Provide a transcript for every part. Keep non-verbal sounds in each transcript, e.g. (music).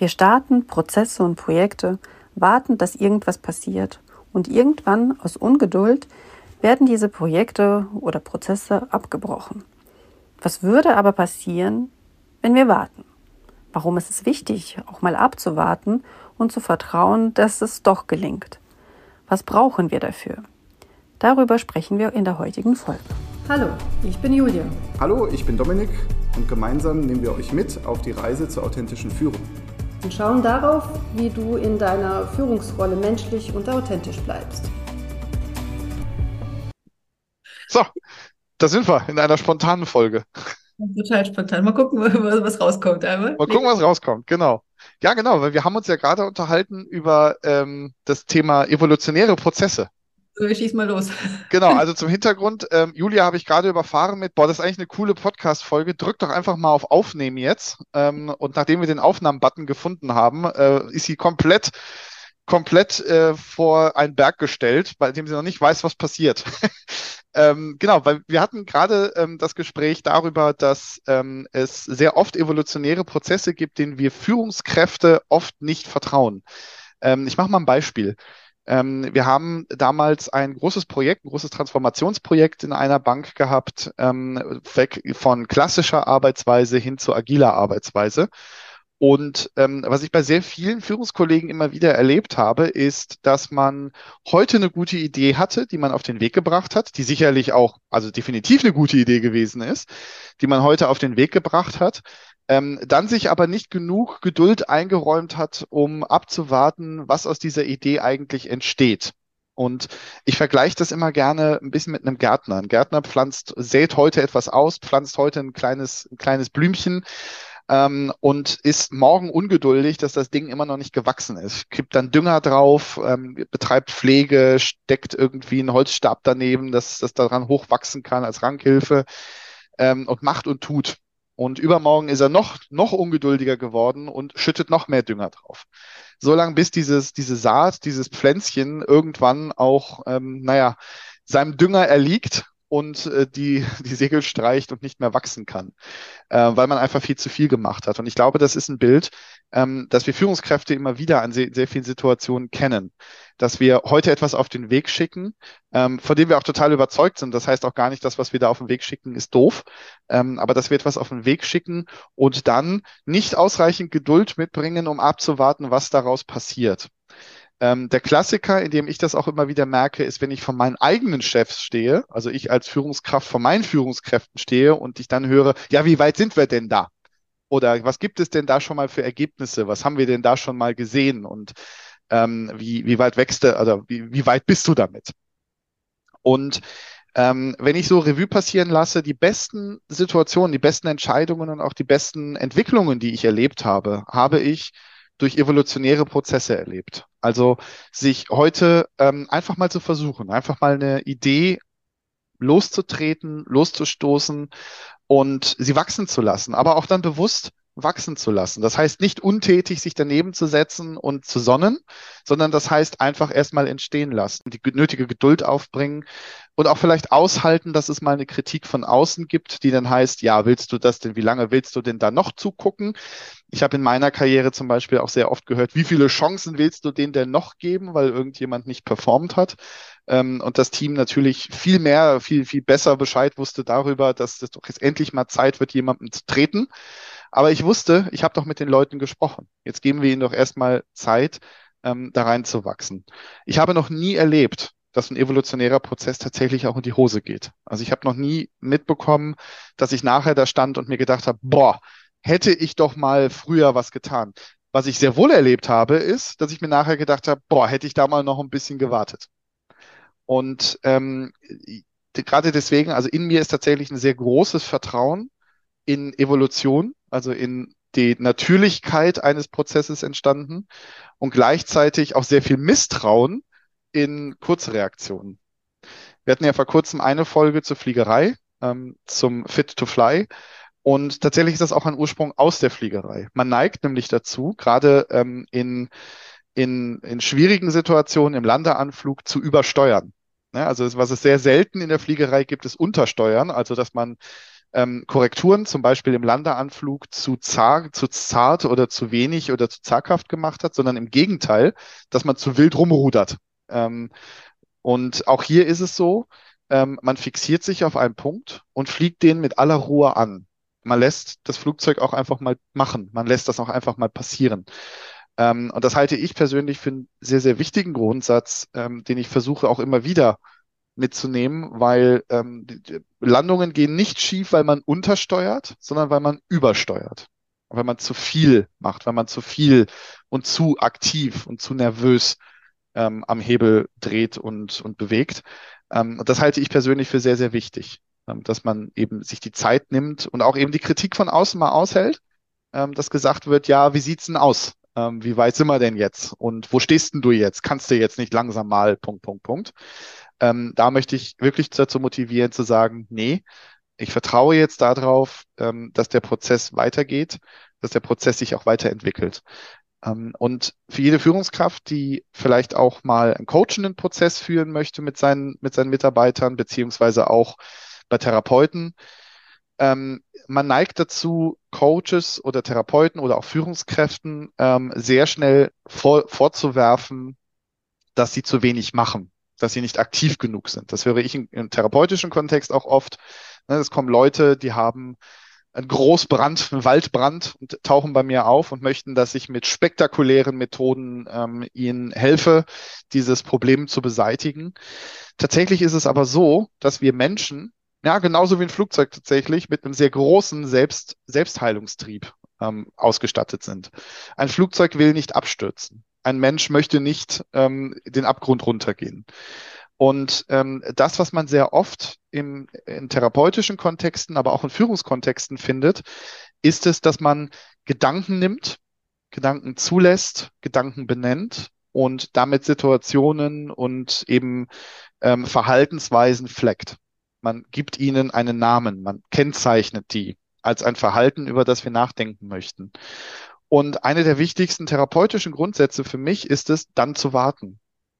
Wir starten Prozesse und Projekte, warten, dass irgendwas passiert und irgendwann aus Ungeduld werden diese Projekte oder Prozesse abgebrochen. Was würde aber passieren, wenn wir warten? Warum ist es wichtig, auch mal abzuwarten und zu vertrauen, dass es doch gelingt? Was brauchen wir dafür? Darüber sprechen wir in der heutigen Folge. Hallo, ich bin Julia. Hallo, ich bin Dominik und gemeinsam nehmen wir euch mit auf die Reise zur authentischen Führung. Und schauen darauf, wie du in deiner Führungsrolle menschlich und authentisch bleibst. So, da sind wir in einer spontanen Folge. Total spontan. Mal gucken, (laughs) was rauskommt. Einmal. Mal gucken, was rauskommt, genau. Ja, genau, weil wir haben uns ja gerade unterhalten über ähm, das Thema evolutionäre Prozesse. Ich schieß mal los. (laughs) Genau, also zum Hintergrund, ähm, Julia habe ich gerade überfahren mit, boah, das ist eigentlich eine coole Podcast-Folge. Drück doch einfach mal auf Aufnehmen jetzt. Ähm, und nachdem wir den Aufnahmen-Button gefunden haben, äh, ist sie komplett komplett äh, vor einen Berg gestellt, bei dem sie noch nicht weiß, was passiert. (laughs) ähm, genau, weil wir hatten gerade ähm, das Gespräch darüber, dass ähm, es sehr oft evolutionäre Prozesse gibt, denen wir Führungskräfte oft nicht vertrauen. Ähm, ich mache mal ein Beispiel. Ähm, wir haben damals ein großes Projekt, ein großes Transformationsprojekt in einer Bank gehabt, ähm, weg von klassischer Arbeitsweise hin zu agiler Arbeitsweise. Und ähm, was ich bei sehr vielen Führungskollegen immer wieder erlebt habe, ist, dass man heute eine gute Idee hatte, die man auf den Weg gebracht hat, die sicherlich auch, also definitiv eine gute Idee gewesen ist, die man heute auf den Weg gebracht hat, ähm, dann sich aber nicht genug Geduld eingeräumt hat, um abzuwarten, was aus dieser Idee eigentlich entsteht. Und ich vergleiche das immer gerne ein bisschen mit einem Gärtner. Ein Gärtner pflanzt, sät heute etwas aus, pflanzt heute ein kleines, ein kleines Blümchen ähm, und ist morgen ungeduldig, dass das Ding immer noch nicht gewachsen ist. Kippt dann Dünger drauf, ähm, betreibt Pflege, steckt irgendwie einen Holzstab daneben, dass das daran hochwachsen kann als Rankhilfe ähm, und macht und tut. Und übermorgen ist er noch, noch ungeduldiger geworden und schüttet noch mehr Dünger drauf. So lange bis dieses, diese Saat, dieses Pflänzchen irgendwann auch, ähm, naja, seinem Dünger erliegt und äh, die, die Segel streicht und nicht mehr wachsen kann, äh, weil man einfach viel zu viel gemacht hat. Und ich glaube, das ist ein Bild, ähm, dass wir Führungskräfte immer wieder an sehr, sehr vielen Situationen kennen, dass wir heute etwas auf den Weg schicken, ähm, von dem wir auch total überzeugt sind. Das heißt auch gar nicht, dass was wir da auf den Weg schicken, ist doof, ähm, aber dass wir etwas auf den Weg schicken und dann nicht ausreichend Geduld mitbringen, um abzuwarten, was daraus passiert. Ähm, der Klassiker, in dem ich das auch immer wieder merke, ist, wenn ich von meinen eigenen Chefs stehe, also ich als Führungskraft von meinen Führungskräften stehe und ich dann höre, ja, wie weit sind wir denn da? Oder was gibt es denn da schon mal für Ergebnisse? Was haben wir denn da schon mal gesehen? Und ähm, wie, wie weit wächst du, also wie, wie weit bist du damit? Und ähm, wenn ich so Revue passieren lasse, die besten Situationen, die besten Entscheidungen und auch die besten Entwicklungen, die ich erlebt habe, habe ich durch evolutionäre Prozesse erlebt. Also sich heute ähm, einfach mal zu versuchen, einfach mal eine Idee loszutreten, loszustoßen und sie wachsen zu lassen, aber auch dann bewusst wachsen zu lassen. Das heißt nicht untätig sich daneben zu setzen und zu sonnen, sondern das heißt einfach erstmal entstehen lassen, die nötige Geduld aufbringen und auch vielleicht aushalten, dass es mal eine Kritik von außen gibt, die dann heißt, ja, willst du das denn, wie lange willst du denn da noch zugucken? Ich habe in meiner Karriere zum Beispiel auch sehr oft gehört, wie viele Chancen willst du denen denn noch geben, weil irgendjemand nicht performt hat? Ähm, und das Team natürlich viel mehr, viel, viel besser Bescheid wusste darüber, dass das doch jetzt endlich mal Zeit wird, jemandem zu treten. Aber ich wusste, ich habe doch mit den Leuten gesprochen. Jetzt geben wir ihnen doch erstmal Zeit, ähm, da reinzuwachsen. Ich habe noch nie erlebt, dass ein evolutionärer Prozess tatsächlich auch in die Hose geht. Also ich habe noch nie mitbekommen, dass ich nachher da stand und mir gedacht habe, boah, hätte ich doch mal früher was getan. Was ich sehr wohl erlebt habe, ist, dass ich mir nachher gedacht habe, boah, hätte ich da mal noch ein bisschen gewartet. Und ähm, gerade deswegen, also in mir ist tatsächlich ein sehr großes Vertrauen in Evolution, also in die Natürlichkeit eines Prozesses entstanden und gleichzeitig auch sehr viel Misstrauen in Kurzreaktionen. Wir hatten ja vor kurzem eine Folge zur Fliegerei, ähm, zum Fit to Fly. Und tatsächlich ist das auch ein Ursprung aus der Fliegerei. Man neigt nämlich dazu, gerade ähm, in, in, in schwierigen Situationen im Landeanflug zu übersteuern. Ne? Also was es sehr selten in der Fliegerei gibt, ist Untersteuern, also dass man ähm, Korrekturen, zum Beispiel im Landeanflug, zu, zart, zu zart oder zu wenig oder zu zaghaft gemacht hat, sondern im Gegenteil, dass man zu wild rumrudert. Ähm, und auch hier ist es so, ähm, man fixiert sich auf einen Punkt und fliegt den mit aller Ruhe an. Man lässt das Flugzeug auch einfach mal machen. Man lässt das auch einfach mal passieren. Ähm, und das halte ich persönlich für einen sehr, sehr wichtigen Grundsatz, ähm, den ich versuche auch immer wieder mitzunehmen, weil ähm, Landungen gehen nicht schief, weil man untersteuert, sondern weil man übersteuert. Weil man zu viel macht, weil man zu viel und zu aktiv und zu nervös ähm, am Hebel dreht und, und bewegt. Ähm, das halte ich persönlich für sehr, sehr wichtig, ähm, dass man eben sich die Zeit nimmt und auch eben die Kritik von außen mal aushält, ähm, dass gesagt wird, ja, wie sieht's denn aus? Ähm, wie weit sind wir denn jetzt? Und wo stehst denn du jetzt? Kannst du jetzt nicht langsam mal, Punkt, Punkt, Punkt. Ähm, da möchte ich wirklich dazu motivieren, zu sagen, nee, ich vertraue jetzt darauf, ähm, dass der Prozess weitergeht, dass der Prozess sich auch weiterentwickelt. Ähm, und für jede Führungskraft, die vielleicht auch mal einen coachenden Prozess führen möchte mit seinen, mit seinen Mitarbeitern, beziehungsweise auch bei Therapeuten, ähm, man neigt dazu, Coaches oder Therapeuten oder auch Führungskräften ähm, sehr schnell vor, vorzuwerfen, dass sie zu wenig machen, dass sie nicht aktiv genug sind. Das höre ich im, im therapeutischen Kontext auch oft. Ne, es kommen Leute, die haben ein Großbrand, ein Waldbrand und tauchen bei mir auf und möchten, dass ich mit spektakulären Methoden ähm, ihnen helfe, dieses Problem zu beseitigen. Tatsächlich ist es aber so, dass wir Menschen, ja, genauso wie ein Flugzeug tatsächlich, mit einem sehr großen Selbst Selbstheilungstrieb ähm, ausgestattet sind. Ein Flugzeug will nicht abstürzen. Ein Mensch möchte nicht ähm, den Abgrund runtergehen. Und ähm, das, was man sehr oft im, in therapeutischen Kontexten, aber auch in Führungskontexten findet, ist es, dass man Gedanken nimmt, Gedanken zulässt, Gedanken benennt und damit Situationen und eben ähm, Verhaltensweisen fleckt. Man gibt ihnen einen Namen, man kennzeichnet die als ein Verhalten, über das wir nachdenken möchten. Und eine der wichtigsten therapeutischen Grundsätze für mich ist es, dann zu warten.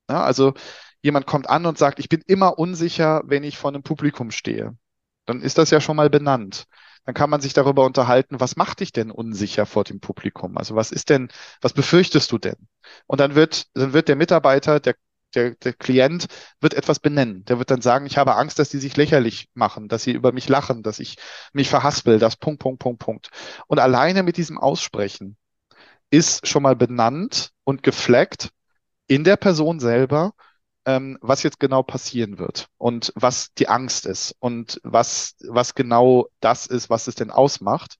Ja, also jemand kommt an und sagt, ich bin immer unsicher, wenn ich vor einem Publikum stehe. Dann ist das ja schon mal benannt. Dann kann man sich darüber unterhalten, was macht dich denn unsicher vor dem Publikum? Also was ist denn, was befürchtest du denn? Und dann wird, dann wird der Mitarbeiter, der, der, der Klient wird etwas benennen. Der wird dann sagen, ich habe Angst, dass die sich lächerlich machen, dass sie über mich lachen, dass ich mich verhaspel, das Punkt, Punkt, Punkt, Punkt. Und alleine mit diesem Aussprechen ist schon mal benannt und gefleckt in der Person selber, ähm, was jetzt genau passieren wird und was die Angst ist und was, was genau das ist, was es denn ausmacht.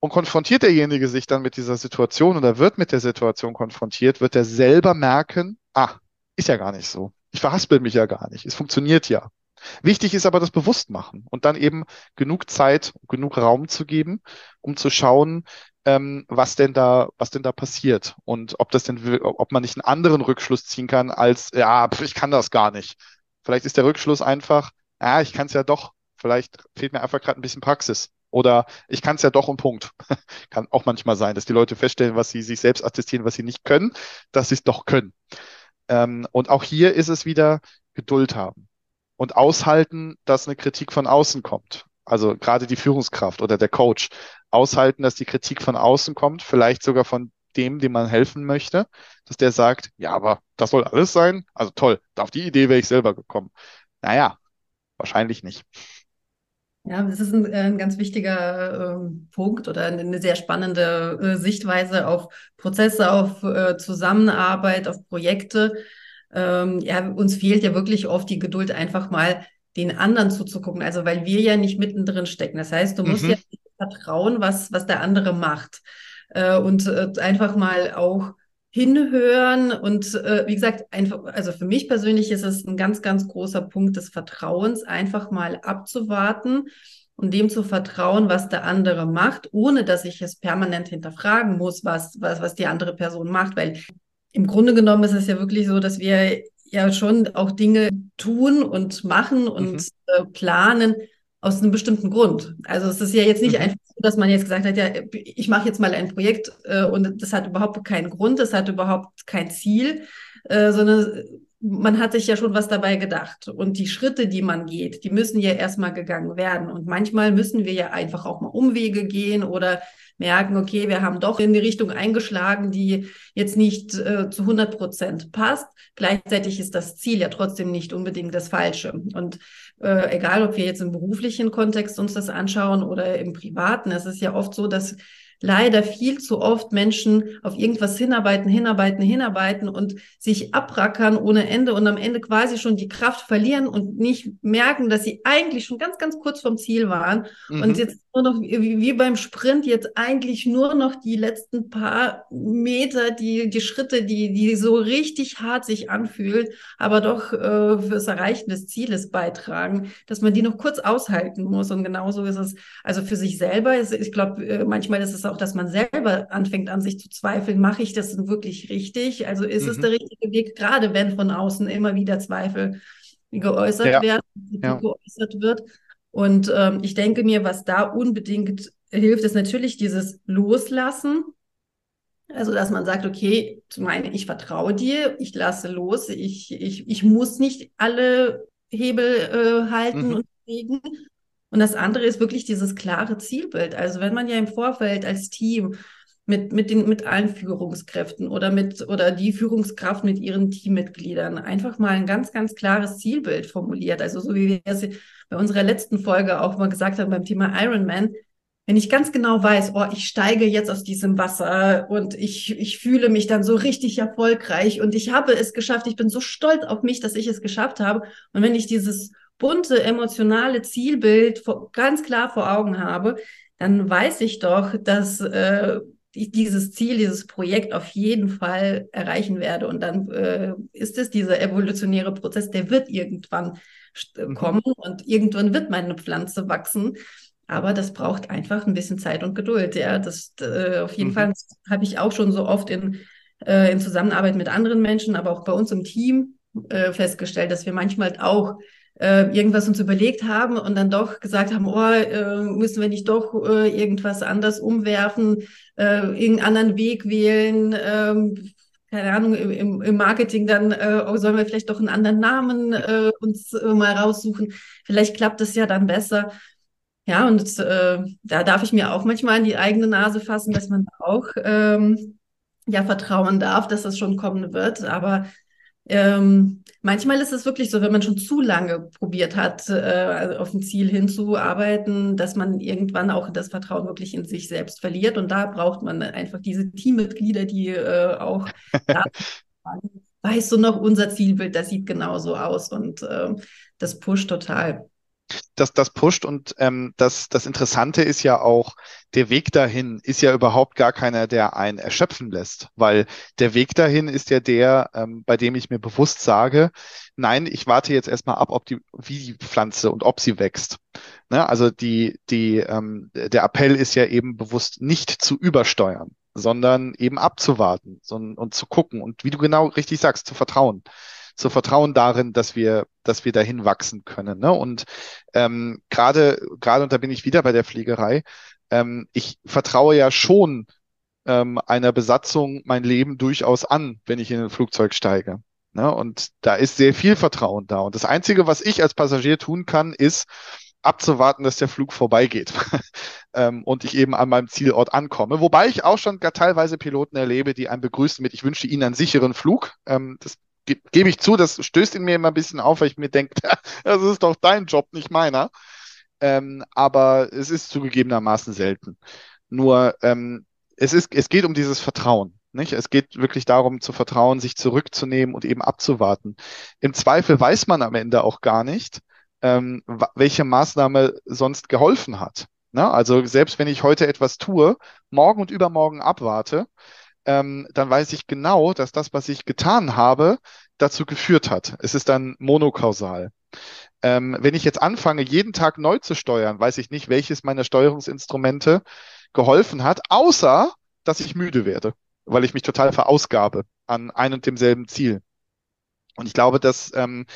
Und konfrontiert derjenige sich dann mit dieser Situation oder wird mit der Situation konfrontiert, wird er selber merken, ah, ist ja gar nicht so. Ich verhaspel mich ja gar nicht. Es funktioniert ja. Wichtig ist aber das Bewusstmachen und dann eben genug Zeit, genug Raum zu geben, um zu schauen, ähm, was denn da, was denn da passiert und ob das denn, ob man nicht einen anderen Rückschluss ziehen kann als, ja, ich kann das gar nicht. Vielleicht ist der Rückschluss einfach, ja, ich kann es ja doch. Vielleicht fehlt mir einfach gerade ein bisschen Praxis. Oder ich kann es ja doch um Punkt. (laughs) kann auch manchmal sein, dass die Leute feststellen, was sie sich selbst attestieren, was sie nicht können, dass sie es doch können. Ähm, und auch hier ist es wieder Geduld haben und aushalten, dass eine Kritik von außen kommt. Also gerade die Führungskraft oder der Coach aushalten, dass die Kritik von außen kommt, vielleicht sogar von dem, dem man helfen möchte, dass der sagt, ja, aber das soll alles sein? Also toll, auf die Idee wäre ich selber gekommen. Naja, wahrscheinlich nicht. Ja, das ist ein, äh, ein ganz wichtiger äh, Punkt oder eine sehr spannende äh, Sichtweise auf Prozesse, auf äh, Zusammenarbeit, auf Projekte. Ähm, ja, uns fehlt ja wirklich oft die Geduld, einfach mal den anderen zuzugucken. Also weil wir ja nicht mittendrin stecken. Das heißt, du musst mhm. ja vertrauen, was, was der andere macht. Äh, und äh, einfach mal auch hinhören und äh, wie gesagt, einfach, also für mich persönlich ist es ein ganz, ganz großer Punkt des Vertrauens, einfach mal abzuwarten und dem zu vertrauen, was der andere macht, ohne dass ich es permanent hinterfragen muss, was, was, was die andere Person macht, weil im Grunde genommen ist es ja wirklich so, dass wir ja schon auch Dinge tun und machen und mhm. äh, planen aus einem bestimmten Grund. Also es ist ja jetzt nicht mhm. einfach so, dass man jetzt gesagt hat, ja, ich mache jetzt mal ein Projekt äh, und das hat überhaupt keinen Grund, das hat überhaupt kein Ziel, äh, sondern man hat sich ja schon was dabei gedacht. Und die Schritte, die man geht, die müssen ja erstmal gegangen werden. Und manchmal müssen wir ja einfach auch mal Umwege gehen oder merken, okay, wir haben doch in die Richtung eingeschlagen, die jetzt nicht äh, zu 100 Prozent passt. Gleichzeitig ist das Ziel ja trotzdem nicht unbedingt das Falsche. Und äh, egal, ob wir jetzt im beruflichen Kontext uns das anschauen oder im privaten, es ist ja oft so, dass leider viel zu oft Menschen auf irgendwas hinarbeiten, hinarbeiten, hinarbeiten und sich abrackern ohne Ende und am Ende quasi schon die Kraft verlieren und nicht merken, dass sie eigentlich schon ganz, ganz kurz vom Ziel waren mhm. und jetzt nur noch wie, beim Sprint jetzt eigentlich nur noch die letzten paar Meter, die, die Schritte, die, die so richtig hart sich anfühlt, aber doch äh, fürs Erreichen des Zieles beitragen, dass man die noch kurz aushalten muss und genauso ist es also für sich selber. Ist, ich glaube, äh, manchmal ist es auch, dass man selber anfängt an sich zu zweifeln, mache ich das denn wirklich richtig? Also ist mhm. es der richtige Weg, gerade wenn von außen immer wieder Zweifel geäußert ja. werden, ja. geäußert wird. Und ähm, ich denke mir, was da unbedingt hilft, ist natürlich dieses Loslassen. Also, dass man sagt, okay, zum einen, ich vertraue dir, ich lasse los, ich, ich, ich muss nicht alle Hebel äh, halten mhm. und bewegen. Und das andere ist wirklich dieses klare Zielbild. Also wenn man ja im Vorfeld als Team mit, mit, den, mit allen Führungskräften oder mit oder die Führungskraft mit ihren Teammitgliedern einfach mal ein ganz, ganz klares Zielbild formuliert. Also so wie wir es bei unserer letzten Folge auch mal gesagt haben beim Thema Ironman, wenn ich ganz genau weiß, oh, ich steige jetzt aus diesem Wasser und ich, ich fühle mich dann so richtig erfolgreich und ich habe es geschafft, ich bin so stolz auf mich, dass ich es geschafft habe. Und wenn ich dieses bunte, emotionale Zielbild vor, ganz klar vor Augen habe, dann weiß ich doch, dass äh, ich dieses Ziel, dieses Projekt auf jeden Fall erreichen werde. Und dann äh, ist es dieser evolutionäre Prozess, der wird irgendwann mhm. kommen und irgendwann wird meine Pflanze wachsen. Aber das braucht einfach ein bisschen Zeit und Geduld. Ja, das äh, auf jeden mhm. Fall habe ich auch schon so oft in, äh, in Zusammenarbeit mit anderen Menschen, aber auch bei uns im Team äh, festgestellt, dass wir manchmal auch äh, irgendwas uns überlegt haben und dann doch gesagt haben, oh, äh, müssen wir nicht doch äh, irgendwas anders umwerfen, äh, irgendeinen anderen Weg wählen, ähm, keine Ahnung, im, im Marketing dann äh, oh, sollen wir vielleicht doch einen anderen Namen äh, uns äh, mal raussuchen. Vielleicht klappt es ja dann besser. Ja, und äh, da darf ich mir auch manchmal in die eigene Nase fassen, dass man auch ähm, ja vertrauen darf, dass das schon kommen wird. Aber ähm, manchmal ist es wirklich so, wenn man schon zu lange probiert hat, äh, also auf ein Ziel hinzuarbeiten, dass man irgendwann auch das Vertrauen wirklich in sich selbst verliert. Und da braucht man einfach diese Teammitglieder, die äh, auch (laughs) weißt du noch, unser Zielbild, das sieht genauso aus und äh, das pusht total das, das pusht und ähm, das, das Interessante ist ja auch, der Weg dahin ist ja überhaupt gar keiner, der einen erschöpfen lässt, weil der Weg dahin ist ja der, ähm, bei dem ich mir bewusst sage, nein, ich warte jetzt erstmal ab, ob die, wie die Pflanze und ob sie wächst. Ne? Also die, die, ähm, der Appell ist ja eben bewusst nicht zu übersteuern, sondern eben abzuwarten so, und zu gucken und wie du genau richtig sagst, zu vertrauen zu vertrauen darin, dass wir, dass wir dahin wachsen können. Ne? Und ähm, gerade, gerade, und da bin ich wieder bei der Fliegerei, ähm, ich vertraue ja schon ähm, einer Besatzung mein Leben durchaus an, wenn ich in ein Flugzeug steige. Ne? Und da ist sehr viel Vertrauen da. Und das Einzige, was ich als Passagier tun kann, ist, abzuwarten, dass der Flug vorbeigeht (laughs) ähm, und ich eben an meinem Zielort ankomme. Wobei ich auch schon gar teilweise Piloten erlebe, die einen begrüßen mit, ich wünsche Ihnen einen sicheren Flug. Ähm, das ge gebe ich zu, das stößt in mir immer ein bisschen auf, weil ich mir denke, (laughs) das ist doch dein Job, nicht meiner. Ähm, aber es ist zugegebenermaßen selten. Nur ähm, es, ist, es geht um dieses Vertrauen. Nicht? Es geht wirklich darum, zu vertrauen, sich zurückzunehmen und eben abzuwarten. Im Zweifel weiß man am Ende auch gar nicht, ähm, welche Maßnahme sonst geholfen hat. Ne? Also selbst wenn ich heute etwas tue, morgen und übermorgen abwarte, ähm, dann weiß ich genau, dass das, was ich getan habe, dazu geführt hat. Es ist dann monokausal. Ähm, wenn ich jetzt anfange, jeden Tag neu zu steuern, weiß ich nicht, welches meiner Steuerungsinstrumente geholfen hat, außer dass ich müde werde, weil ich mich total verausgabe an ein und demselben Ziel. Und ich glaube, dass ähm,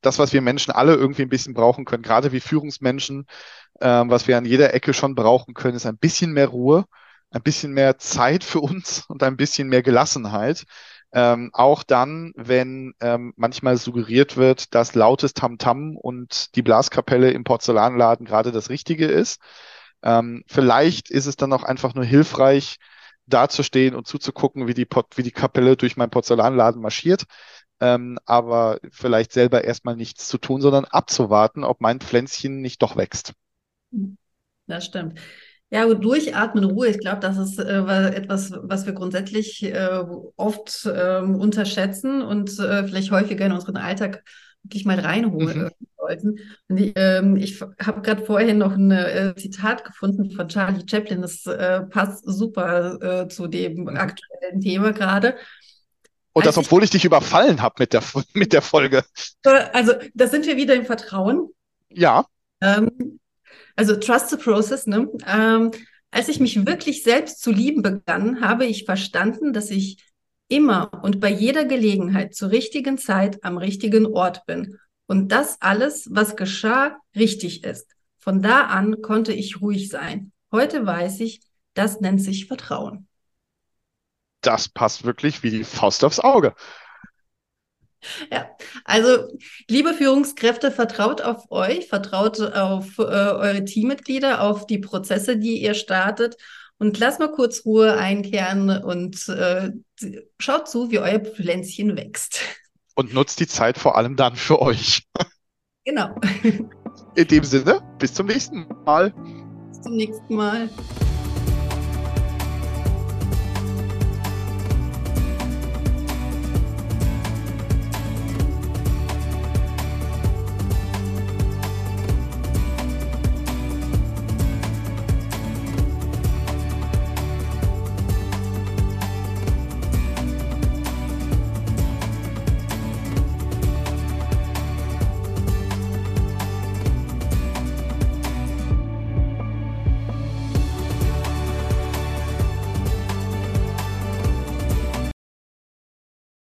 das, was wir Menschen alle irgendwie ein bisschen brauchen können, gerade wie Führungsmenschen, ähm, was wir an jeder Ecke schon brauchen können, ist ein bisschen mehr Ruhe, ein bisschen mehr Zeit für uns (laughs) und ein bisschen mehr Gelassenheit, Ähm, auch dann, wenn ähm, manchmal suggeriert wird, dass lautes Tamtam -Tam und die Blaskapelle im Porzellanladen gerade das Richtige ist. Ähm, vielleicht ist es dann auch einfach nur hilfreich, dazustehen und zuzugucken, wie die, wie die Kapelle durch meinen Porzellanladen marschiert. Ähm, aber vielleicht selber erstmal nichts zu tun, sondern abzuwarten, ob mein Pflänzchen nicht doch wächst. Das stimmt. Ja, gut, durchatmen, Ruhe. Ich glaube, das ist äh, etwas, was wir grundsätzlich äh, oft äh, unterschätzen und äh, vielleicht häufiger in unseren Alltag wirklich mal reinholen mhm. sollten. Ich, ähm, ich habe gerade vorhin noch ein äh, Zitat gefunden von Charlie Chaplin. Das äh, passt super zu dem mhm. aktuellen Thema gerade. Und das, obwohl ich dich überfallen habe mit der, (laughs) mit der Folge. Also, da sind wir wieder im Vertrauen. Ja. Ähm, also Trust the Process, ne? Ähm, als ich mich wirklich selbst zu lieben begann, habe ich verstanden, dass ich immer und bei jeder Gelegenheit zur richtigen Zeit am richtigen Ort bin und dass alles, was geschah, richtig ist. Von da an konnte ich ruhig sein. Heute weiß ich, das nennt sich Vertrauen. Das passt wirklich wie die Faust aufs Auge. Ja, also liebe Führungskräfte, vertraut auf euch, vertraut auf äh, eure Teammitglieder, auf die Prozesse, die ihr startet und lasst mal kurz Ruhe einkehren und äh, schaut zu, wie euer Pflänzchen wächst. Und nutzt die Zeit vor allem dann für euch. (laughs) Genau. In dem Sinne, bis zum nächsten Mal. Bis zum nächsten Mal.